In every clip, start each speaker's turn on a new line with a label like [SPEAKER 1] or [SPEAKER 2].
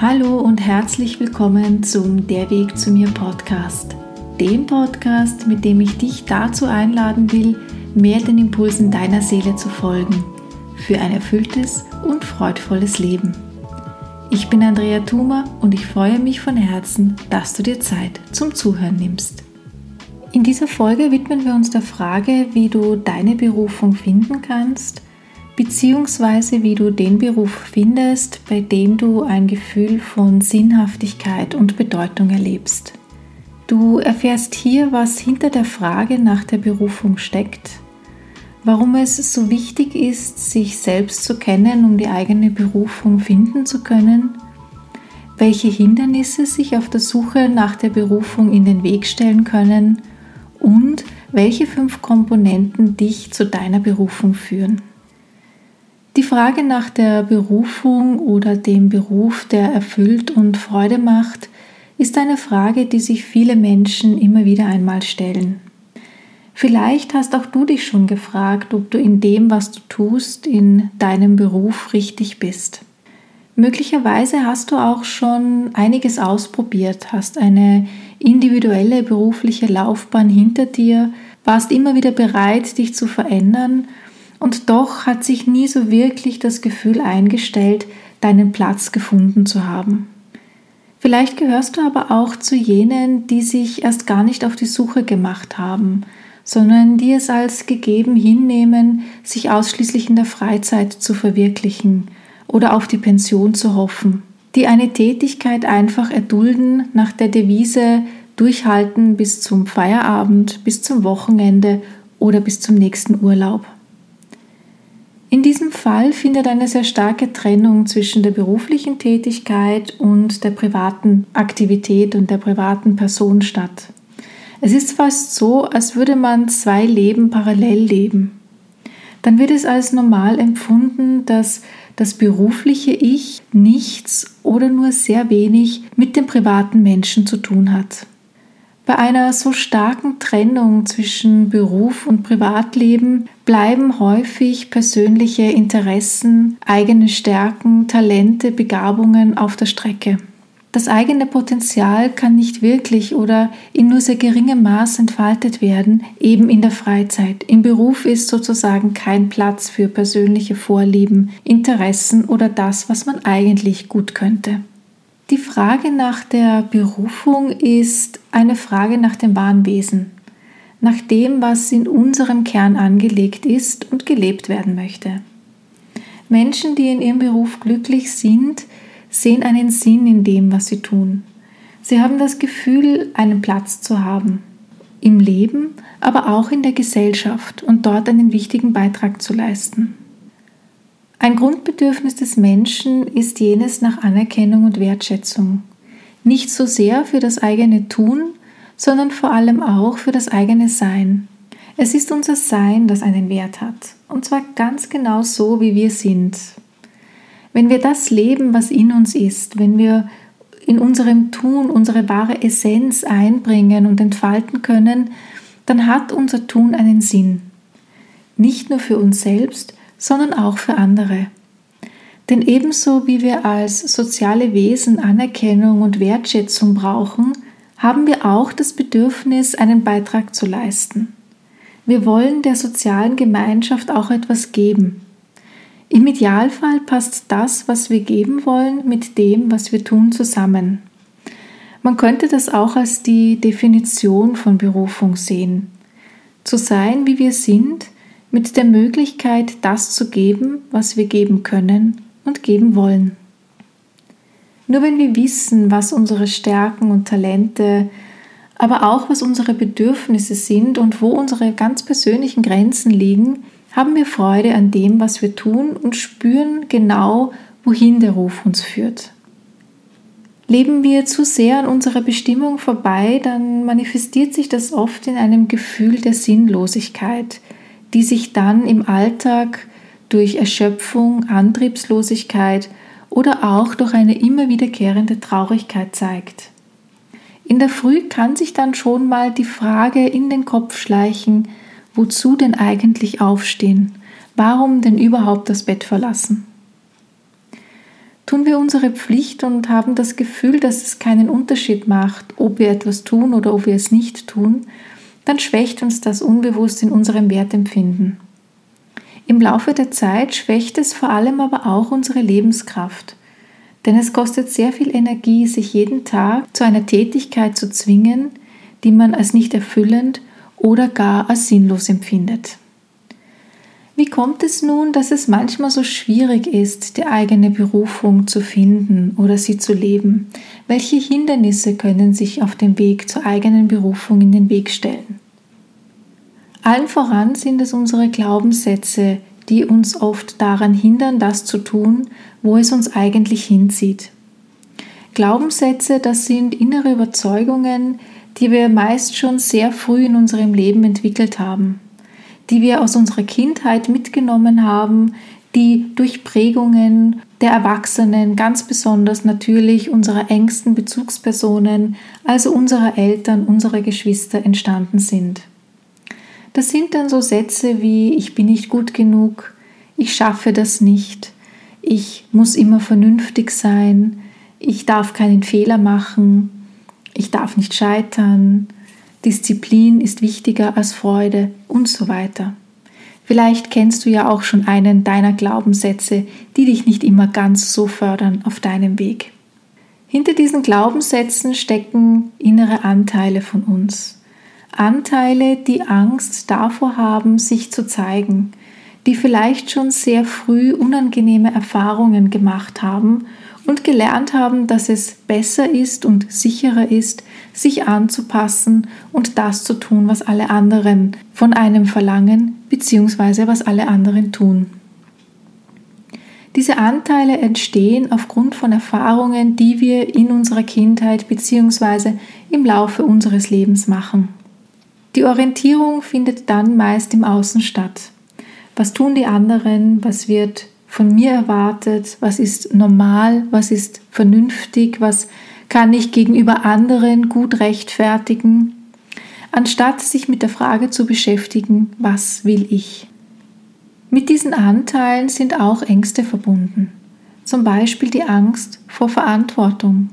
[SPEAKER 1] Hallo und herzlich willkommen zum Der Weg zu mir Podcast. Dem Podcast, mit dem ich dich dazu einladen will, mehr den Impulsen deiner Seele zu folgen. Für ein erfülltes und freudvolles Leben. Ich bin Andrea Thuma und ich freue mich von Herzen, dass du dir Zeit zum Zuhören nimmst. In dieser Folge widmen wir uns der Frage, wie du deine Berufung finden kannst – beziehungsweise wie du den Beruf findest, bei dem du ein Gefühl von Sinnhaftigkeit und Bedeutung erlebst. Du erfährst hier, was hinter der Frage nach der Berufung steckt, warum es so wichtig ist, sich selbst zu kennen, um die eigene Berufung finden zu können, welche Hindernisse sich auf der Suche nach der Berufung in den Weg stellen können und welche fünf Komponenten dich zu deiner Berufung führen. Die Frage nach der Berufung oder dem Beruf, der erfüllt und Freude macht, ist eine Frage, die sich viele Menschen immer wieder einmal stellen. Vielleicht hast auch du dich schon gefragt, ob du in dem, was du tust, in deinem Beruf richtig bist. Möglicherweise hast du auch schon einiges ausprobiert, hast eine individuelle berufliche Laufbahn hinter dir, warst immer wieder bereit, dich zu verändern und doch hat sich nie so wirklich das Gefühl eingestellt, deinen Platz gefunden zu haben. Vielleicht gehörst du aber auch zu jenen, die sich erst gar nicht auf die Suche gemacht haben, sondern die es als gegeben hinnehmen, sich ausschließlich in der Freizeit zu verwirklichen oder auf die Pension zu hoffen, die eine Tätigkeit einfach erdulden nach der Devise durchhalten bis zum Feierabend, bis zum Wochenende oder bis zum nächsten Urlaub. In diesem Fall findet eine sehr starke Trennung zwischen der beruflichen Tätigkeit und der privaten Aktivität und der privaten Person statt. Es ist fast so, als würde man zwei Leben parallel leben. Dann wird es als normal empfunden, dass das berufliche Ich nichts oder nur sehr wenig mit dem privaten Menschen zu tun hat. Bei einer so starken Trennung zwischen Beruf und Privatleben bleiben häufig persönliche Interessen, eigene Stärken, Talente, Begabungen auf der Strecke. Das eigene Potenzial kann nicht wirklich oder in nur sehr geringem Maß entfaltet werden, eben in der Freizeit. Im Beruf ist sozusagen kein Platz für persönliche Vorlieben, Interessen oder das, was man eigentlich gut könnte. Die Frage nach der Berufung ist eine Frage nach dem wahren Wesen, nach dem, was in unserem Kern angelegt ist und gelebt werden möchte. Menschen, die in ihrem Beruf glücklich sind, sehen einen Sinn in dem, was sie tun. Sie haben das Gefühl, einen Platz zu haben. Im Leben, aber auch in der Gesellschaft und dort einen wichtigen Beitrag zu leisten. Ein Grundbedürfnis des Menschen ist jenes nach Anerkennung und Wertschätzung. Nicht so sehr für das eigene Tun, sondern vor allem auch für das eigene Sein. Es ist unser Sein, das einen Wert hat. Und zwar ganz genau so, wie wir sind. Wenn wir das leben, was in uns ist, wenn wir in unserem Tun unsere wahre Essenz einbringen und entfalten können, dann hat unser Tun einen Sinn. Nicht nur für uns selbst, sondern auch für andere. Denn ebenso wie wir als soziale Wesen Anerkennung und Wertschätzung brauchen, haben wir auch das Bedürfnis, einen Beitrag zu leisten. Wir wollen der sozialen Gemeinschaft auch etwas geben. Im Idealfall passt das, was wir geben wollen, mit dem, was wir tun, zusammen. Man könnte das auch als die Definition von Berufung sehen. Zu sein, wie wir sind, mit der Möglichkeit, das zu geben, was wir geben können und geben wollen. Nur wenn wir wissen, was unsere Stärken und Talente, aber auch was unsere Bedürfnisse sind und wo unsere ganz persönlichen Grenzen liegen, haben wir Freude an dem, was wir tun und spüren genau, wohin der Ruf uns führt. Leben wir zu sehr an unserer Bestimmung vorbei, dann manifestiert sich das oft in einem Gefühl der Sinnlosigkeit, die sich dann im Alltag durch Erschöpfung, Antriebslosigkeit oder auch durch eine immer wiederkehrende Traurigkeit zeigt. In der Früh kann sich dann schon mal die Frage in den Kopf schleichen, wozu denn eigentlich aufstehen? Warum denn überhaupt das Bett verlassen? tun wir unsere Pflicht und haben das Gefühl, dass es keinen Unterschied macht, ob wir etwas tun oder ob wir es nicht tun, dann schwächt uns das unbewusst in unserem Wertempfinden. Im Laufe der Zeit schwächt es vor allem aber auch unsere Lebenskraft. Denn es kostet sehr viel Energie, sich jeden Tag zu einer Tätigkeit zu zwingen, die man als nicht erfüllend oder gar als sinnlos empfindet. Wie kommt es nun, dass es manchmal so schwierig ist, die eigene Berufung zu finden oder sie zu leben? Welche Hindernisse können sich auf dem Weg zur eigenen Berufung in den Weg stellen? Allen voran sind es unsere Glaubenssätze, die uns oft daran hindern, das zu tun, wo es uns eigentlich hinzieht. Glaubenssätze, das sind innere Überzeugungen, die wir meist schon sehr früh in unserem Leben entwickelt haben die wir aus unserer Kindheit mitgenommen haben, die durch Prägungen der Erwachsenen, ganz besonders natürlich unserer engsten Bezugspersonen, also unserer Eltern, unserer Geschwister entstanden sind. Das sind dann so Sätze wie ich bin nicht gut genug, ich schaffe das nicht, ich muss immer vernünftig sein, ich darf keinen Fehler machen, ich darf nicht scheitern, Disziplin ist wichtiger als Freude und so weiter. Vielleicht kennst du ja auch schon einen deiner Glaubenssätze, die dich nicht immer ganz so fördern auf deinem Weg. Hinter diesen Glaubenssätzen stecken innere Anteile von uns. Anteile, die Angst davor haben, sich zu zeigen, die vielleicht schon sehr früh unangenehme Erfahrungen gemacht haben und gelernt haben, dass es besser ist und sicherer ist, sich anzupassen und das zu tun, was alle anderen von einem verlangen, beziehungsweise was alle anderen tun. Diese Anteile entstehen aufgrund von Erfahrungen, die wir in unserer Kindheit bzw. im Laufe unseres Lebens machen. Die Orientierung findet dann meist im Außen statt. Was tun die anderen? Was wird von mir erwartet? Was ist normal? Was ist vernünftig? Was kann ich gegenüber anderen gut rechtfertigen? Anstatt sich mit der Frage zu beschäftigen, was will ich? Mit diesen Anteilen sind auch Ängste verbunden. Zum Beispiel die Angst vor Verantwortung.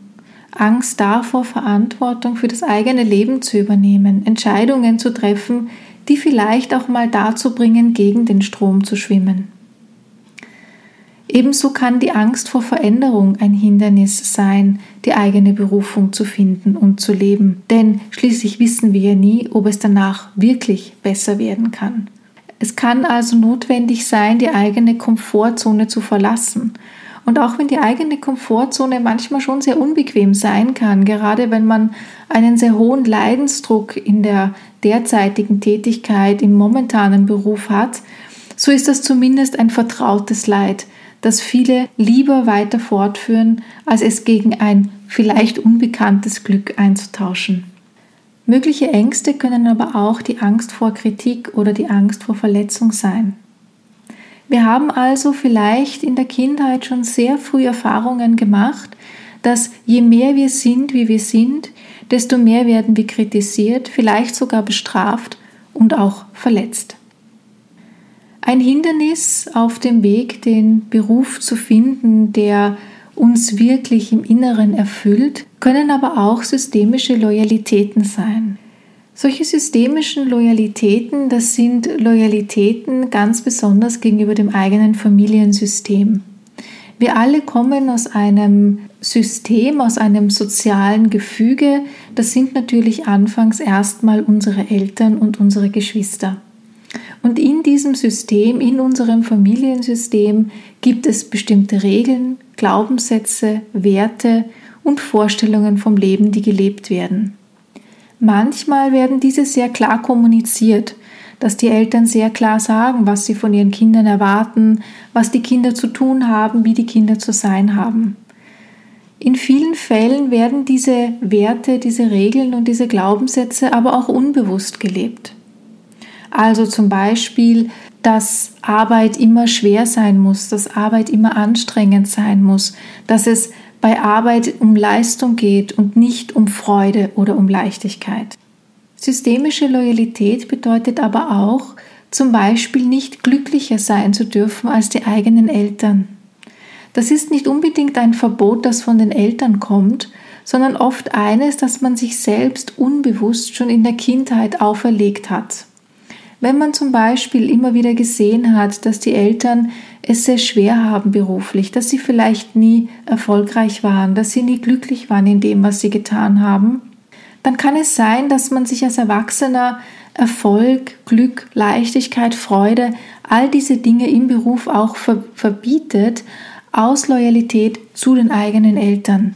[SPEAKER 1] Angst davor, Verantwortung für das eigene Leben zu übernehmen, Entscheidungen zu treffen, die vielleicht auch mal dazu bringen, gegen den Strom zu schwimmen. Ebenso kann die Angst vor Veränderung ein Hindernis sein, die eigene Berufung zu finden und zu leben. Denn schließlich wissen wir ja nie, ob es danach wirklich besser werden kann. Es kann also notwendig sein, die eigene Komfortzone zu verlassen. Und auch wenn die eigene Komfortzone manchmal schon sehr unbequem sein kann, gerade wenn man einen sehr hohen Leidensdruck in der derzeitigen Tätigkeit, im momentanen Beruf hat, so ist das zumindest ein vertrautes Leid, das viele lieber weiter fortführen, als es gegen ein vielleicht unbekanntes Glück einzutauschen. Mögliche Ängste können aber auch die Angst vor Kritik oder die Angst vor Verletzung sein. Wir haben also vielleicht in der Kindheit schon sehr früh Erfahrungen gemacht, dass je mehr wir sind, wie wir sind, desto mehr werden wir kritisiert, vielleicht sogar bestraft und auch verletzt. Ein Hindernis auf dem Weg, den Beruf zu finden, der uns wirklich im Inneren erfüllt, können aber auch systemische Loyalitäten sein. Solche systemischen Loyalitäten, das sind Loyalitäten ganz besonders gegenüber dem eigenen Familiensystem. Wir alle kommen aus einem System, aus einem sozialen Gefüge. Das sind natürlich anfangs erstmal unsere Eltern und unsere Geschwister. Und in diesem System, in unserem Familiensystem gibt es bestimmte Regeln, Glaubenssätze, Werte und Vorstellungen vom Leben, die gelebt werden. Manchmal werden diese sehr klar kommuniziert, dass die Eltern sehr klar sagen, was sie von ihren Kindern erwarten, was die Kinder zu tun haben, wie die Kinder zu sein haben. In vielen Fällen werden diese Werte, diese Regeln und diese Glaubenssätze aber auch unbewusst gelebt. Also zum Beispiel, dass Arbeit immer schwer sein muss, dass Arbeit immer anstrengend sein muss, dass es bei Arbeit um Leistung geht und nicht um Freude oder um Leichtigkeit. Systemische Loyalität bedeutet aber auch, zum Beispiel nicht glücklicher sein zu dürfen als die eigenen Eltern. Das ist nicht unbedingt ein Verbot, das von den Eltern kommt, sondern oft eines, das man sich selbst unbewusst schon in der Kindheit auferlegt hat. Wenn man zum Beispiel immer wieder gesehen hat, dass die Eltern es sehr schwer haben beruflich, dass sie vielleicht nie erfolgreich waren, dass sie nie glücklich waren in dem, was sie getan haben, dann kann es sein, dass man sich als Erwachsener Erfolg, Glück, Leichtigkeit, Freude, all diese Dinge im Beruf auch verbietet, aus Loyalität zu den eigenen Eltern.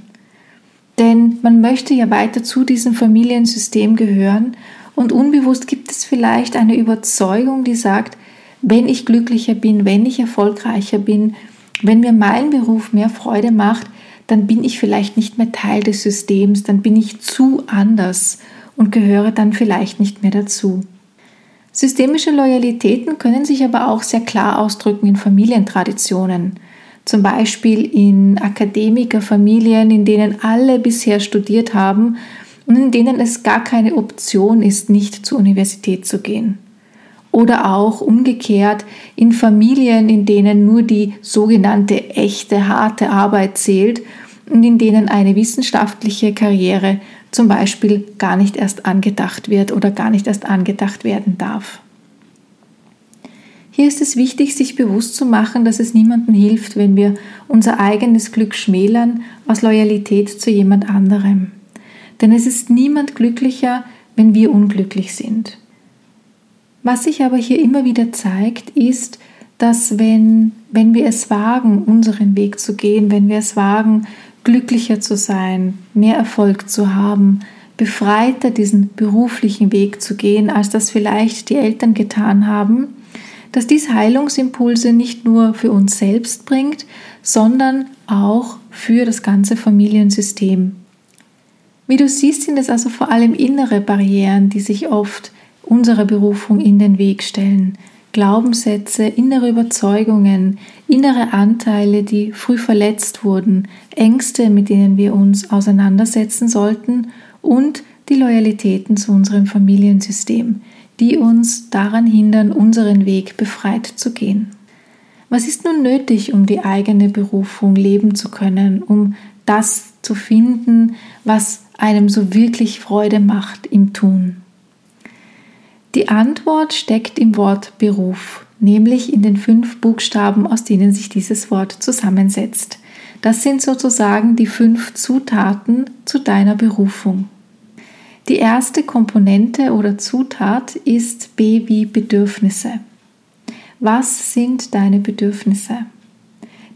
[SPEAKER 1] Denn man möchte ja weiter zu diesem Familiensystem gehören und unbewusst gibt es vielleicht eine Überzeugung, die sagt, wenn ich glücklicher bin, wenn ich erfolgreicher bin, wenn mir mein Beruf mehr Freude macht, dann bin ich vielleicht nicht mehr Teil des Systems, dann bin ich zu anders und gehöre dann vielleicht nicht mehr dazu. Systemische Loyalitäten können sich aber auch sehr klar ausdrücken in Familientraditionen. Zum Beispiel in Akademikerfamilien, in denen alle bisher studiert haben in denen es gar keine Option ist, nicht zur Universität zu gehen. Oder auch umgekehrt in Familien, in denen nur die sogenannte echte, harte Arbeit zählt und in denen eine wissenschaftliche Karriere zum Beispiel gar nicht erst angedacht wird oder gar nicht erst angedacht werden darf. Hier ist es wichtig, sich bewusst zu machen, dass es niemandem hilft, wenn wir unser eigenes Glück schmälern aus Loyalität zu jemand anderem. Denn es ist niemand glücklicher, wenn wir unglücklich sind. Was sich aber hier immer wieder zeigt, ist, dass wenn, wenn wir es wagen, unseren Weg zu gehen, wenn wir es wagen, glücklicher zu sein, mehr Erfolg zu haben, befreiter diesen beruflichen Weg zu gehen, als das vielleicht die Eltern getan haben, dass dies Heilungsimpulse nicht nur für uns selbst bringt, sondern auch für das ganze Familiensystem. Wie du siehst, sind es also vor allem innere Barrieren, die sich oft unserer Berufung in den Weg stellen. Glaubenssätze, innere Überzeugungen, innere Anteile, die früh verletzt wurden, Ängste, mit denen wir uns auseinandersetzen sollten und die Loyalitäten zu unserem Familiensystem, die uns daran hindern, unseren Weg befreit zu gehen. Was ist nun nötig, um die eigene Berufung leben zu können, um das zu finden, was einem so wirklich Freude macht im Tun? Die Antwort steckt im Wort Beruf, nämlich in den fünf Buchstaben, aus denen sich dieses Wort zusammensetzt. Das sind sozusagen die fünf Zutaten zu deiner Berufung. Die erste Komponente oder Zutat ist B wie Bedürfnisse. Was sind deine Bedürfnisse?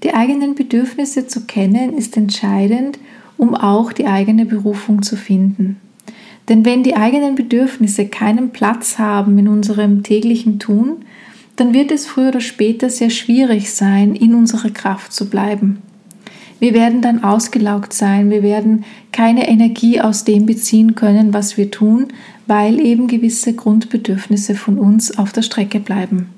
[SPEAKER 1] Die eigenen Bedürfnisse zu kennen ist entscheidend, um auch die eigene Berufung zu finden. Denn wenn die eigenen Bedürfnisse keinen Platz haben in unserem täglichen Tun, dann wird es früher oder später sehr schwierig sein, in unserer Kraft zu bleiben. Wir werden dann ausgelaugt sein, wir werden keine Energie aus dem beziehen können, was wir tun, weil eben gewisse Grundbedürfnisse von uns auf der Strecke bleiben.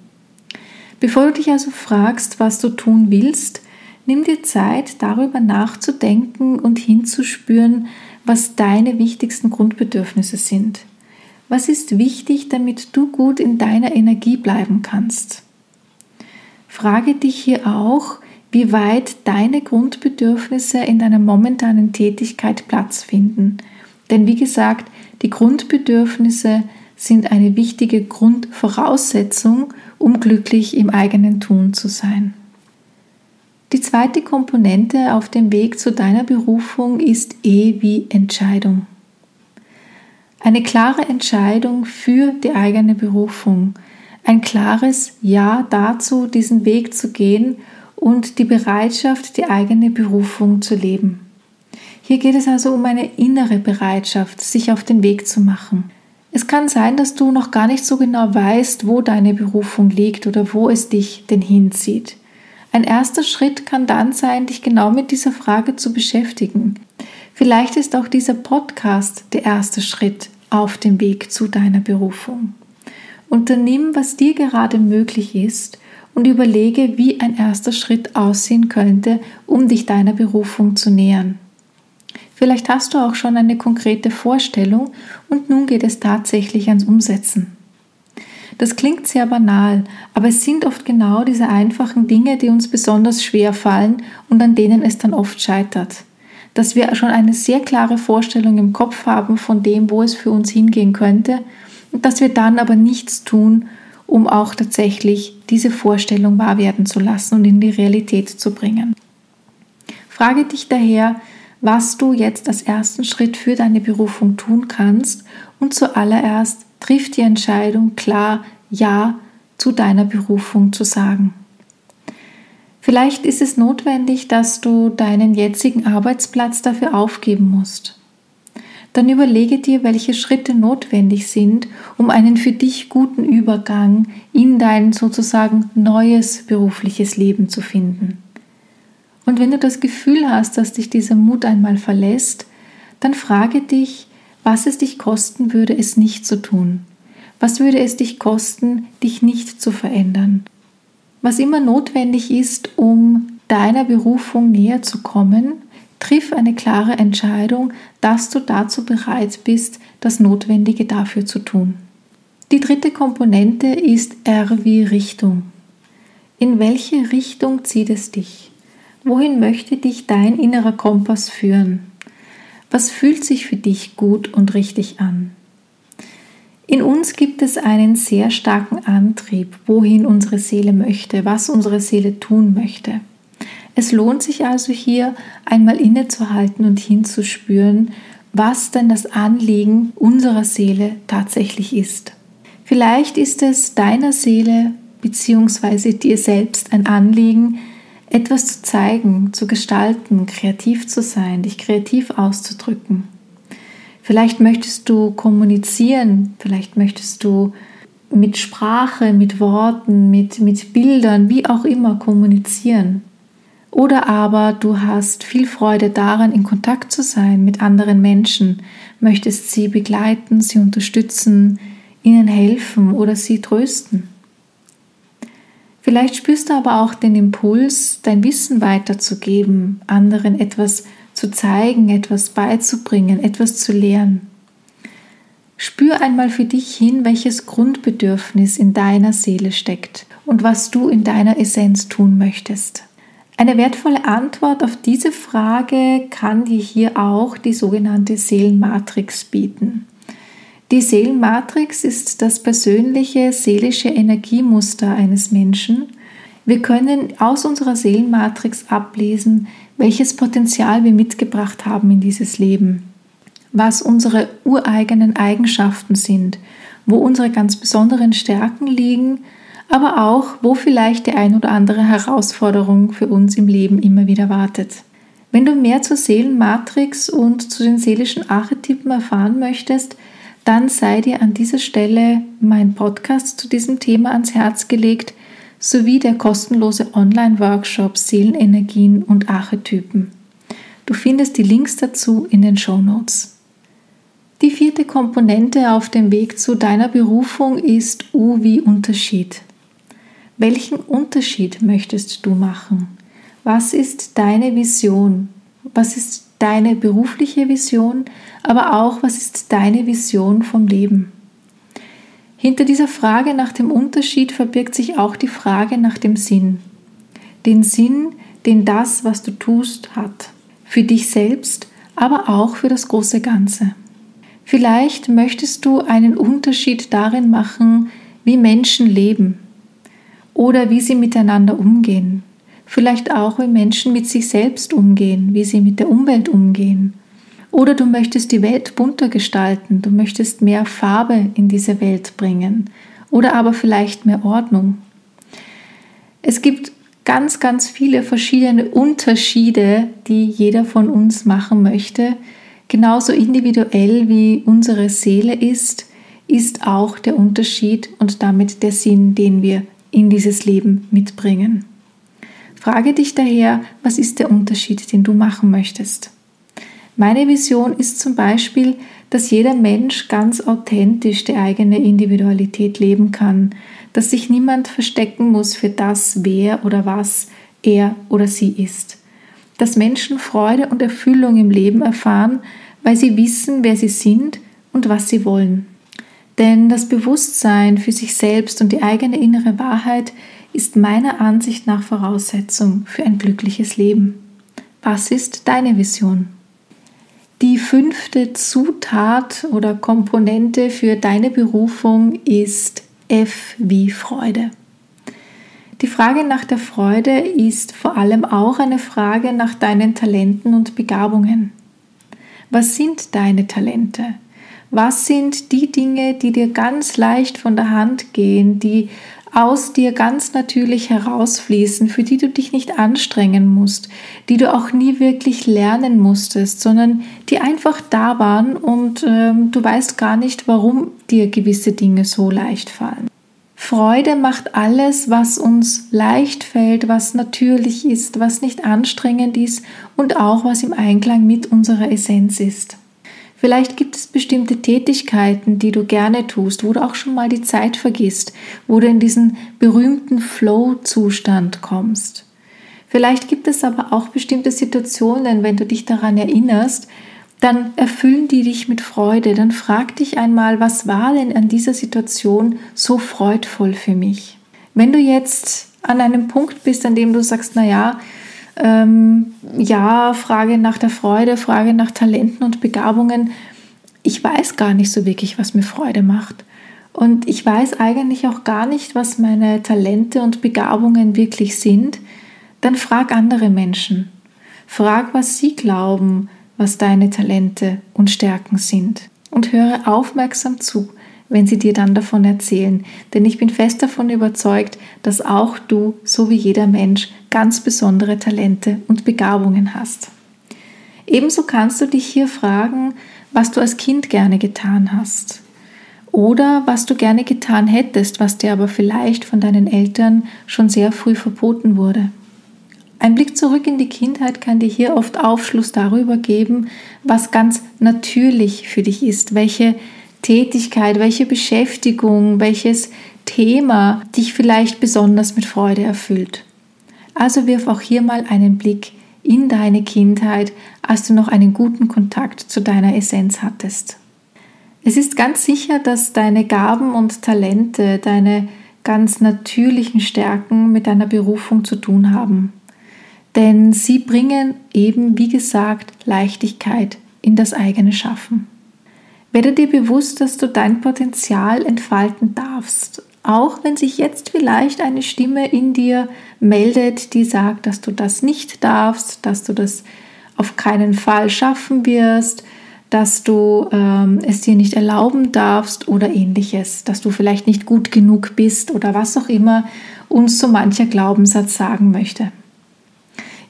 [SPEAKER 1] Bevor du dich also fragst, was du tun willst, nimm dir Zeit, darüber nachzudenken und hinzuspüren, was deine wichtigsten Grundbedürfnisse sind. Was ist wichtig, damit du gut in deiner Energie bleiben kannst? Frage dich hier auch, wie weit deine Grundbedürfnisse in deiner momentanen Tätigkeit Platz finden. Denn wie gesagt, die Grundbedürfnisse sind eine wichtige Grundvoraussetzung, um glücklich im eigenen Tun zu sein. Die zweite Komponente auf dem Weg zu deiner Berufung ist E wie Entscheidung. Eine klare Entscheidung für die eigene Berufung, ein klares Ja dazu, diesen Weg zu gehen und die Bereitschaft, die eigene Berufung zu leben. Hier geht es also um eine innere Bereitschaft, sich auf den Weg zu machen. Es kann sein, dass du noch gar nicht so genau weißt, wo deine Berufung liegt oder wo es dich denn hinzieht. Ein erster Schritt kann dann sein, dich genau mit dieser Frage zu beschäftigen. Vielleicht ist auch dieser Podcast der erste Schritt auf dem Weg zu deiner Berufung. Unternimm, was dir gerade möglich ist und überlege, wie ein erster Schritt aussehen könnte, um dich deiner Berufung zu nähern. Vielleicht hast du auch schon eine konkrete Vorstellung und nun geht es tatsächlich ans Umsetzen. Das klingt sehr banal, aber es sind oft genau diese einfachen Dinge, die uns besonders schwer fallen und an denen es dann oft scheitert. Dass wir schon eine sehr klare Vorstellung im Kopf haben von dem, wo es für uns hingehen könnte, und dass wir dann aber nichts tun, um auch tatsächlich diese Vorstellung wahr werden zu lassen und in die Realität zu bringen. Frage dich daher, was du jetzt als ersten Schritt für deine Berufung tun kannst und zuallererst triff die Entscheidung klar Ja zu deiner Berufung zu sagen. Vielleicht ist es notwendig, dass du deinen jetzigen Arbeitsplatz dafür aufgeben musst. Dann überlege dir, welche Schritte notwendig sind, um einen für dich guten Übergang in dein sozusagen neues berufliches Leben zu finden. Und wenn du das Gefühl hast, dass dich dieser Mut einmal verlässt, dann frage dich, was es dich kosten würde, es nicht zu tun. Was würde es dich kosten, dich nicht zu verändern? Was immer notwendig ist, um deiner Berufung näher zu kommen, triff eine klare Entscheidung, dass du dazu bereit bist, das Notwendige dafür zu tun. Die dritte Komponente ist R wie Richtung. In welche Richtung zieht es dich? Wohin möchte dich dein innerer Kompass führen? Was fühlt sich für dich gut und richtig an? In uns gibt es einen sehr starken Antrieb, wohin unsere Seele möchte, was unsere Seele tun möchte. Es lohnt sich also hier einmal innezuhalten und hinzuspüren, was denn das Anliegen unserer Seele tatsächlich ist. Vielleicht ist es deiner Seele bzw. dir selbst ein Anliegen, etwas zu zeigen, zu gestalten, kreativ zu sein, dich kreativ auszudrücken. Vielleicht möchtest du kommunizieren, vielleicht möchtest du mit Sprache, mit Worten, mit, mit Bildern, wie auch immer kommunizieren. Oder aber du hast viel Freude daran, in Kontakt zu sein mit anderen Menschen, möchtest sie begleiten, sie unterstützen, ihnen helfen oder sie trösten. Vielleicht spürst du aber auch den Impuls, dein Wissen weiterzugeben, anderen etwas zu zeigen, etwas beizubringen, etwas zu lehren. Spür einmal für dich hin, welches Grundbedürfnis in deiner Seele steckt und was du in deiner Essenz tun möchtest. Eine wertvolle Antwort auf diese Frage kann dir hier auch die sogenannte Seelenmatrix bieten. Die Seelenmatrix ist das persönliche seelische Energiemuster eines Menschen. Wir können aus unserer Seelenmatrix ablesen, welches Potenzial wir mitgebracht haben in dieses Leben, was unsere ureigenen Eigenschaften sind, wo unsere ganz besonderen Stärken liegen, aber auch, wo vielleicht die ein oder andere Herausforderung für uns im Leben immer wieder wartet. Wenn du mehr zur Seelenmatrix und zu den seelischen Archetypen erfahren möchtest, dann sei dir an dieser Stelle mein Podcast zu diesem Thema ans Herz gelegt, sowie der kostenlose Online-Workshop Seelenenergien und Archetypen. Du findest die Links dazu in den Show Notes. Die vierte Komponente auf dem Weg zu deiner Berufung ist U wie Unterschied. Welchen Unterschied möchtest du machen? Was ist deine Vision? Was ist deine berufliche Vision, aber auch was ist deine Vision vom Leben? Hinter dieser Frage nach dem Unterschied verbirgt sich auch die Frage nach dem Sinn. Den Sinn, den das, was du tust, hat. Für dich selbst, aber auch für das große Ganze. Vielleicht möchtest du einen Unterschied darin machen, wie Menschen leben oder wie sie miteinander umgehen, vielleicht auch, wie Menschen mit sich selbst umgehen, wie sie mit der Umwelt umgehen. Oder du möchtest die Welt bunter gestalten, du möchtest mehr Farbe in diese Welt bringen oder aber vielleicht mehr Ordnung. Es gibt ganz, ganz viele verschiedene Unterschiede, die jeder von uns machen möchte. Genauso individuell wie unsere Seele ist, ist auch der Unterschied und damit der Sinn, den wir in dieses Leben mitbringen. Frage dich daher, was ist der Unterschied, den du machen möchtest? Meine Vision ist zum Beispiel, dass jeder Mensch ganz authentisch die eigene Individualität leben kann, dass sich niemand verstecken muss für das, wer oder was er oder sie ist. Dass Menschen Freude und Erfüllung im Leben erfahren, weil sie wissen, wer sie sind und was sie wollen. Denn das Bewusstsein für sich selbst und die eigene innere Wahrheit ist meiner Ansicht nach Voraussetzung für ein glückliches Leben. Was ist deine Vision? Die fünfte Zutat oder Komponente für deine Berufung ist F wie Freude. Die Frage nach der Freude ist vor allem auch eine Frage nach deinen Talenten und Begabungen. Was sind deine Talente? Was sind die Dinge, die dir ganz leicht von der Hand gehen, die aus dir ganz natürlich herausfließen, für die du dich nicht anstrengen musst, die du auch nie wirklich lernen musstest, sondern die einfach da waren und ähm, du weißt gar nicht, warum dir gewisse Dinge so leicht fallen. Freude macht alles, was uns leicht fällt, was natürlich ist, was nicht anstrengend ist und auch was im Einklang mit unserer Essenz ist. Vielleicht gibt es bestimmte Tätigkeiten, die du gerne tust, wo du auch schon mal die Zeit vergisst, wo du in diesen berühmten Flow-Zustand kommst. Vielleicht gibt es aber auch bestimmte Situationen, wenn du dich daran erinnerst, dann erfüllen die dich mit Freude. Dann frag dich einmal, was war denn an dieser Situation so freudvoll für mich? Wenn du jetzt an einem Punkt bist, an dem du sagst, na ja, ähm, ja, Frage nach der Freude, Frage nach Talenten und Begabungen. Ich weiß gar nicht so wirklich, was mir Freude macht. Und ich weiß eigentlich auch gar nicht, was meine Talente und Begabungen wirklich sind. Dann frag andere Menschen. Frag, was sie glauben, was deine Talente und Stärken sind. Und höre aufmerksam zu wenn sie dir dann davon erzählen. Denn ich bin fest davon überzeugt, dass auch du, so wie jeder Mensch, ganz besondere Talente und Begabungen hast. Ebenso kannst du dich hier fragen, was du als Kind gerne getan hast. Oder was du gerne getan hättest, was dir aber vielleicht von deinen Eltern schon sehr früh verboten wurde. Ein Blick zurück in die Kindheit kann dir hier oft Aufschluss darüber geben, was ganz natürlich für dich ist, welche Tätigkeit, welche Beschäftigung, welches Thema dich vielleicht besonders mit Freude erfüllt. Also wirf auch hier mal einen Blick in deine Kindheit, als du noch einen guten Kontakt zu deiner Essenz hattest. Es ist ganz sicher, dass deine Gaben und Talente, deine ganz natürlichen Stärken mit deiner Berufung zu tun haben. Denn sie bringen eben, wie gesagt, Leichtigkeit in das eigene Schaffen. Werde dir bewusst, dass du dein Potenzial entfalten darfst, auch wenn sich jetzt vielleicht eine Stimme in dir meldet, die sagt, dass du das nicht darfst, dass du das auf keinen Fall schaffen wirst, dass du ähm, es dir nicht erlauben darfst oder ähnliches, dass du vielleicht nicht gut genug bist oder was auch immer uns so mancher Glaubenssatz sagen möchte.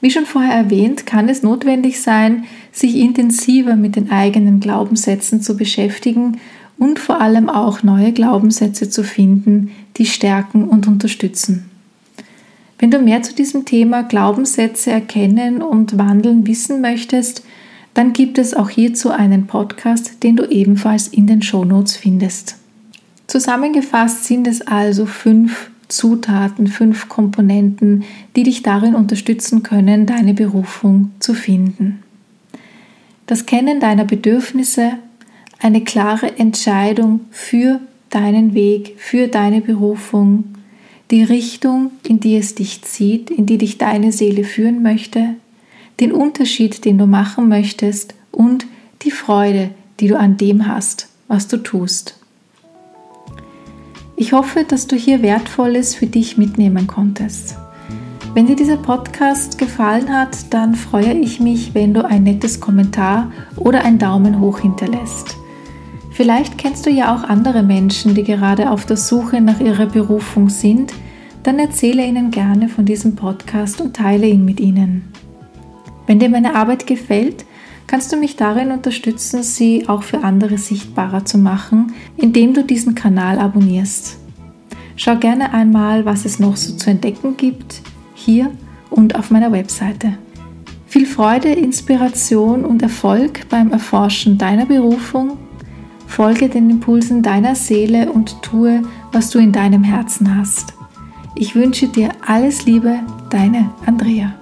[SPEAKER 1] Wie schon vorher erwähnt, kann es notwendig sein, sich intensiver mit den eigenen Glaubenssätzen zu beschäftigen und vor allem auch neue Glaubenssätze zu finden, die stärken und unterstützen. Wenn du mehr zu diesem Thema Glaubenssätze erkennen und wandeln wissen möchtest, dann gibt es auch hierzu einen Podcast, den du ebenfalls in den Shownotes findest. Zusammengefasst sind es also fünf Zutaten, fünf Komponenten, die dich darin unterstützen können, deine Berufung zu finden. Das Kennen deiner Bedürfnisse, eine klare Entscheidung für deinen Weg, für deine Berufung, die Richtung, in die es dich zieht, in die dich deine Seele führen möchte, den Unterschied, den du machen möchtest und die Freude, die du an dem hast, was du tust. Ich hoffe, dass du hier Wertvolles für dich mitnehmen konntest. Wenn dir dieser Podcast gefallen hat, dann freue ich mich, wenn du ein nettes Kommentar oder einen Daumen hoch hinterlässt. Vielleicht kennst du ja auch andere Menschen, die gerade auf der Suche nach ihrer Berufung sind, dann erzähle ihnen gerne von diesem Podcast und teile ihn mit ihnen. Wenn dir meine Arbeit gefällt, kannst du mich darin unterstützen, sie auch für andere sichtbarer zu machen, indem du diesen Kanal abonnierst. Schau gerne einmal, was es noch so zu entdecken gibt, hier und auf meiner Webseite. Viel Freude, Inspiration und Erfolg beim Erforschen deiner Berufung. Folge den Impulsen deiner Seele und tue, was du in deinem Herzen hast. Ich wünsche dir alles Liebe, deine Andrea.